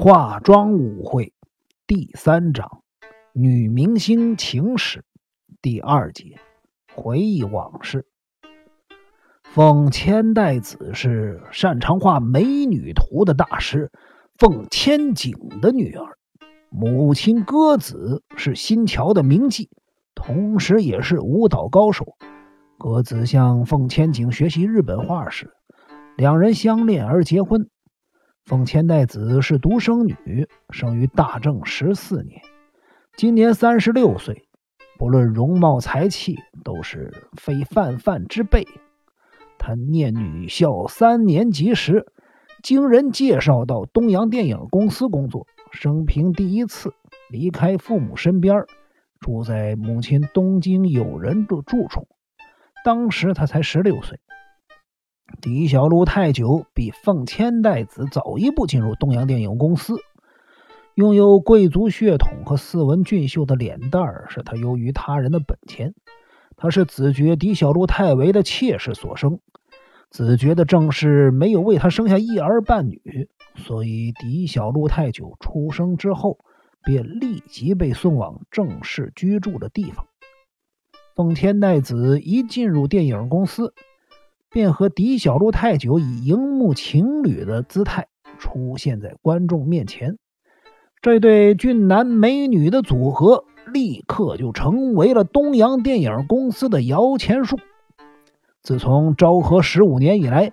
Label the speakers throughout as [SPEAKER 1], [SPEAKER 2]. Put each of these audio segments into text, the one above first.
[SPEAKER 1] 化妆舞会第三章：女明星情史第二节：回忆往事。凤千代子是擅长画美女图的大师凤千景的女儿，母亲歌子是新桥的名妓，同时也是舞蹈高手。歌子向凤千景学习日本画时，两人相恋而结婚。凤千代子是独生女，生于大正十四年，今年三十六岁。不论容貌才气，都是非泛泛之辈。她念女校三年级时，经人介绍到东洋电影公司工作，生平第一次离开父母身边，住在母亲东京友人的住处。当时她才十六岁。狄小璐太久比凤千代子早一步进入东洋电影公司，拥有贵族血统和斯文俊秀的脸蛋儿，是他优于他人的本钱。他是子爵狄小璐太为的妾室所生，子爵的正室没有为他生下一儿半女，所以狄小璐太久出生之后，便立即被送往正室居住的地方。凤千代子一进入电影公司。便和狄小璐太久以荧幕情侣的姿态出现在观众面前，这对俊男美女的组合立刻就成为了东洋电影公司的摇钱树。自从昭和十五年以来，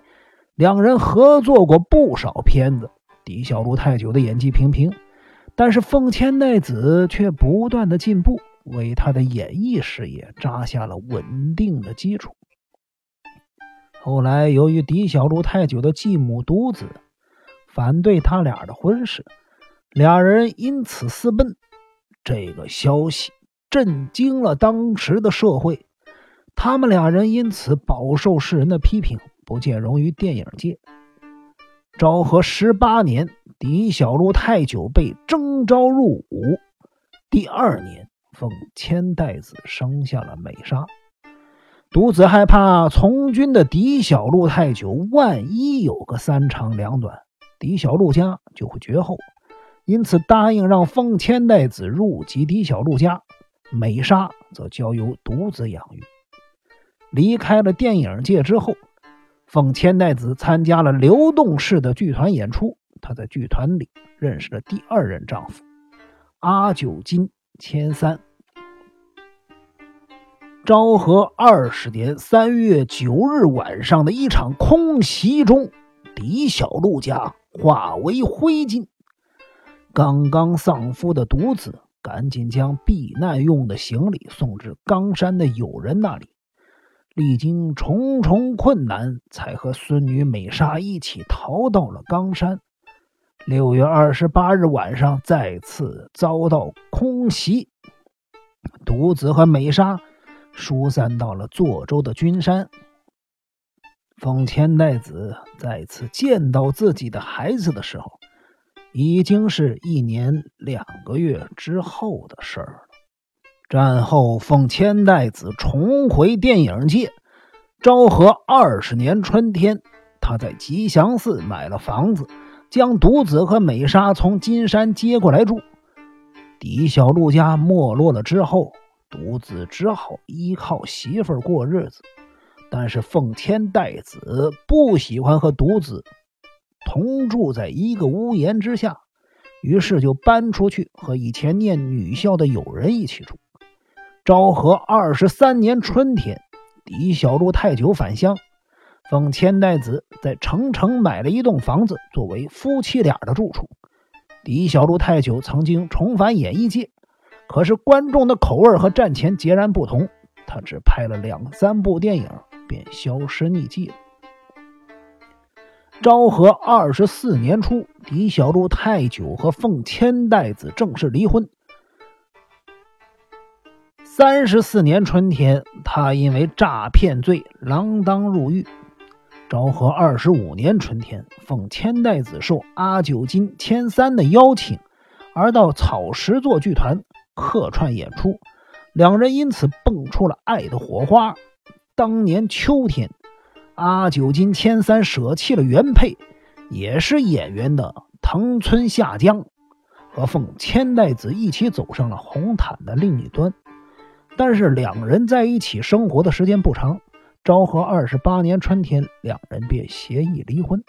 [SPEAKER 1] 两人合作过不少片子。狄小璐太久的演技平平，但是凤千代子却不断的进步，为他的演艺事业扎下了稳定的基础。后来，由于狄小璐太久的继母独子反对他俩的婚事，俩人因此私奔。这个消息震惊了当时的社会，他们俩人因此饱受世人的批评，不见容于电影界。昭和十八年，狄小璐太久被征召入伍。第二年，奉千代子生下了美莎。独子害怕从军的狄小璐太久，万一有个三长两短，狄小璐家就会绝后，因此答应让奉千代子入籍狄小璐家，美莎则交由独子养育。离开了电影界之后，奉千代子参加了流动式的剧团演出，她在剧团里认识了第二任丈夫阿九金千三。昭和二十年三月九日晚上的一场空袭中，李小璐家化为灰烬。刚刚丧夫的独子赶紧将避难用的行李送至冈山的友人那里，历经重重困难，才和孙女美莎一起逃到了冈山。六月二十八日晚上，再次遭到空袭，独子和美莎。疏散到了坐州的君山。奉千代子再次见到自己的孩子的时候，已经是一年两个月之后的事儿了。战后，奉千代子重回电影界。昭和二十年春天，他在吉祥寺买了房子，将独子和美莎从金山接过来住。狄小璐家没落了之后。独子只好依靠媳妇儿过日子，但是奉千代子不喜欢和独子同住在一个屋檐之下，于是就搬出去和以前念女校的友人一起住。昭和二十三年春天，狄小璐太久返乡，奉千代子在城城买了一栋房子作为夫妻俩的住处。狄小璐太久曾经重返演艺界。可是观众的口味和战前截然不同，他只拍了两三部电影便销声匿迹了。昭和二十四年初，狄小璐太久和奉千代子正式离婚。三十四年春天，他因为诈骗罪锒铛入狱。昭和二十五年春天，奉千代子受阿九金千三的邀请，而到草石座剧团。客串演出，两人因此蹦出了爱的火花。当年秋天，阿九金千三舍弃了原配，也是演员的藤村下江，和奉千代子一起走上了红毯的另一端。但是两人在一起生活的时间不长，昭和二十八年春天，两人便协议离婚。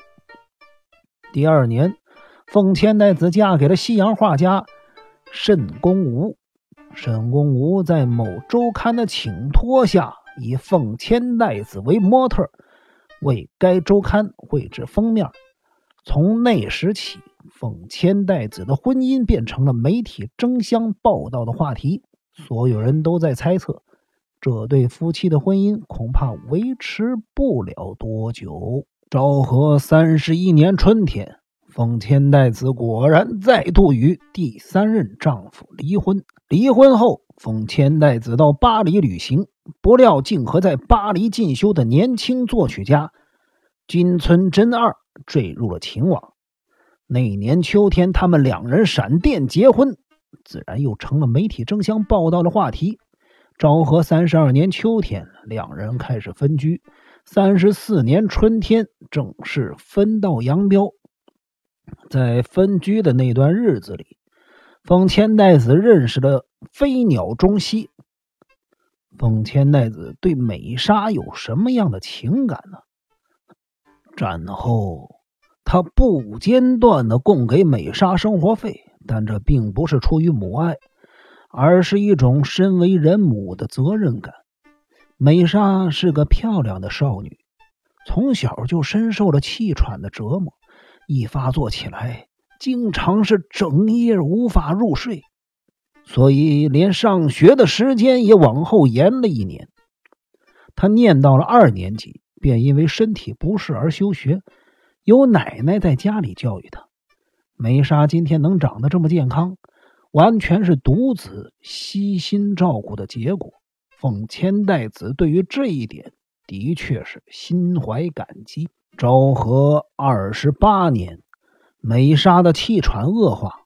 [SPEAKER 1] 第二年，奉千代子嫁给了西洋画家沈公吾。沈公吾在某周刊的请托下，以奉千代子为模特，为该周刊绘制封面。从那时起，奉千代子的婚姻变成了媒体争相报道的话题。所有人都在猜测，这对夫妻的婚姻恐怕维持不了多久。昭和三十一年春天，奉千代子果然再度与第三任丈夫离婚。离婚后，奉千代子到巴黎旅行，不料竟和在巴黎进修的年轻作曲家金村真二坠入了情网。那年秋天，他们两人闪电结婚。自然又成了媒体争相报道的话题。昭和三十二年秋天，两人开始分居。三十四年春天，正式分道扬镳。在分居的那段日子里，奉千代子认识了飞鸟中西。奉千代子对美沙有什么样的情感呢？战后，他不间断的供给美沙生活费。但这并不是出于母爱，而是一种身为人母的责任感。美莎是个漂亮的少女，从小就深受了气喘的折磨，一发作起来，经常是整夜无法入睡，所以连上学的时间也往后延了一年。他念到了二年级，便因为身体不适而休学，由奶奶在家里教育他。梅莎今天能长得这么健康，完全是独子悉心照顾的结果。奉千代子对于这一点的确是心怀感激。昭和二十八年，美莎的气喘恶化，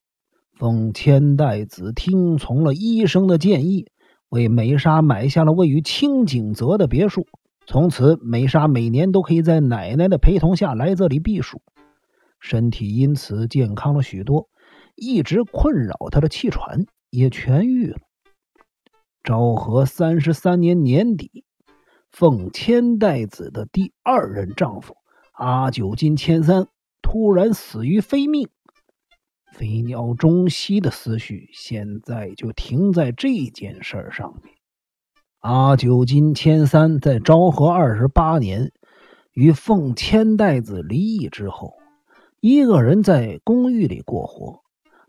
[SPEAKER 1] 奉千代子听从了医生的建议，为美莎买下了位于清景泽的别墅。从此，美莎每年都可以在奶奶的陪同下来这里避暑。身体因此健康了许多，一直困扰他的气喘也痊愈了。昭和三十三年年底，奉千代子的第二任丈夫阿久金千三突然死于非命。飞鸟中西的思绪现在就停在这件事上面。阿久金千三在昭和二十八年与奉千代子离异之后。一个人在公寓里过活，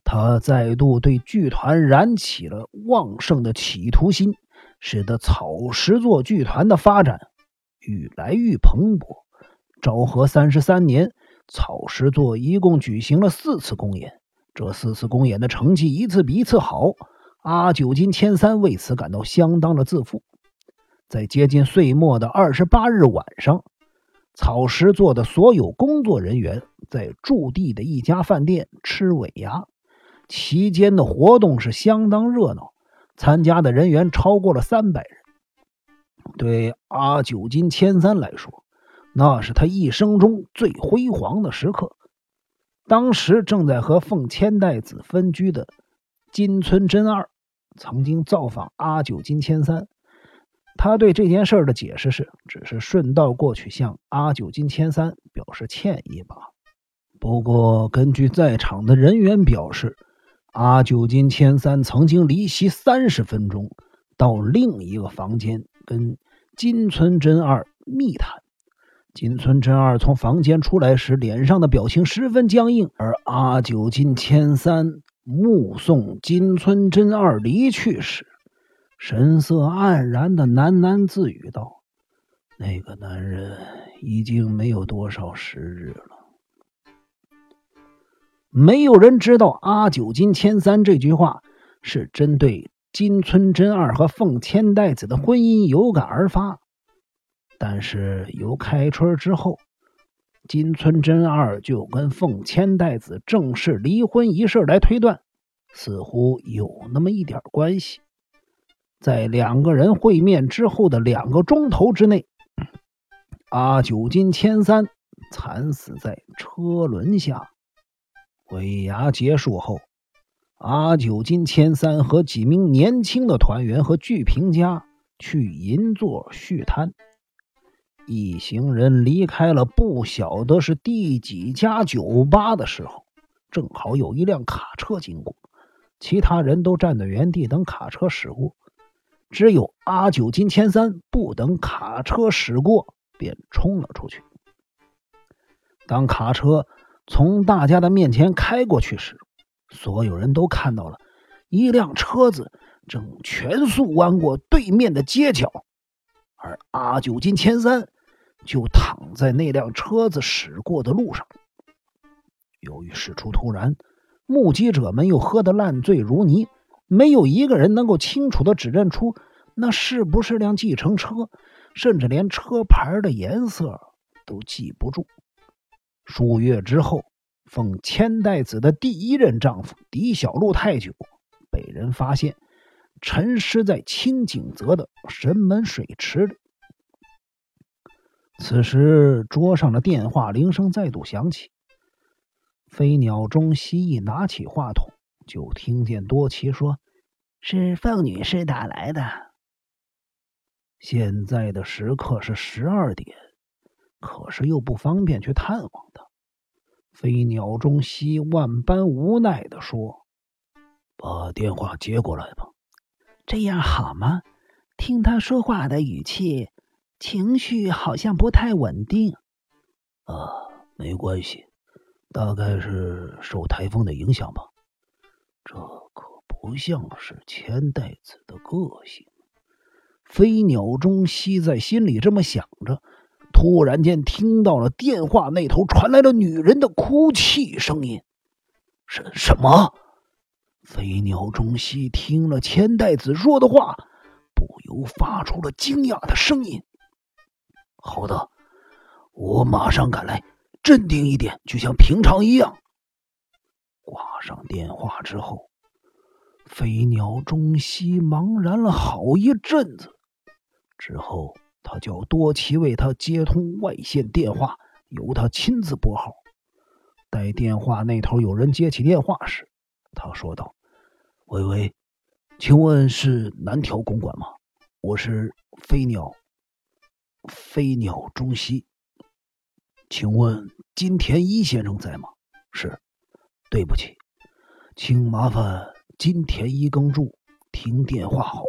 [SPEAKER 1] 他再度对剧团燃起了旺盛的企图心，使得草石座剧团的发展愈来愈蓬勃。昭和三十三年，草石座一共举行了四次公演，这四次公演的成绩一次比一次好。阿久金千三为此感到相当的自负。在接近岁末的二十八日晚上。草石座的所有工作人员在驻地的一家饭店吃尾牙，期间的活动是相当热闹，参加的人员超过了三百人。对阿九金千三来说，那是他一生中最辉煌的时刻。当时正在和奉千代子分居的金村真二，曾经造访阿久金千三。他对这件事的解释是，只是顺道过去向阿久金千三表示歉意罢了。不过，根据在场的人员表示，阿久金千三曾经离席三十分钟，到另一个房间跟金村真二密谈。金村真二从房间出来时，脸上的表情十分僵硬，而阿九金千三目送金村真二离去时。神色黯然的喃喃自语道：“那个男人已经没有多少时日了。”没有人知道阿九金千三这句话是针对金村真二和凤千代子的婚姻有感而发。但是由开春之后，金村真二就跟凤千代子正式离婚一事来推断，似乎有那么一点关系。在两个人会面之后的两个钟头之内，阿九金千三惨死在车轮下。尾牙结束后，阿九金千三和几名年轻的团员和剧评家去银座续摊。一行人离开了不晓得是第几家酒吧的时候，正好有一辆卡车经过，其他人都站在原地等卡车驶过，只有阿九金千三不等卡车驶过，便冲了出去。当卡车从大家的面前开过去时，所有人都看到了一辆车子正全速弯过对面的街角，而阿九金千三就躺在那辆车子驶过的路上。由于事出突然，目击者们又喝得烂醉如泥，没有一个人能够清楚的指认出那是不是辆计程车，甚至连车牌的颜色都记不住。数月之后，奉千代子的第一任丈夫狄小路太久被人发现沉尸在清景泽的神门水池里。此时，桌上的电话铃声再度响起。飞鸟中蜥一拿起话筒，就听见多奇说：“
[SPEAKER 2] 是凤女士打来的。
[SPEAKER 1] 现在的时刻是十二点。”可是又不方便去探望他，飞鸟中西万般无奈的说：“把电话接过来吧。”
[SPEAKER 2] 这样好吗？听他说话的语气，情绪好像不太稳定。
[SPEAKER 1] 啊，没关系，大概是受台风的影响吧。这可不像是千代子的个性。飞鸟中西在心里这么想着。突然间，听到了电话那头传来了女人的哭泣声音。什什么？飞鸟中西听了千代子说的话，不由发出了惊讶的声音。好的，我马上赶来。镇定一点，就像平常一样。挂上电话之后，飞鸟中西茫然了好一阵子，之后。他叫多奇为他接通外线电话，由他亲自拨号。待电话那头有人接起电话时，他说道：“喂喂，请问是南条公馆吗？我是飞鸟，飞鸟中西。请问金田一先生在吗？是，对不起，请麻烦金田一耕助听电话好。”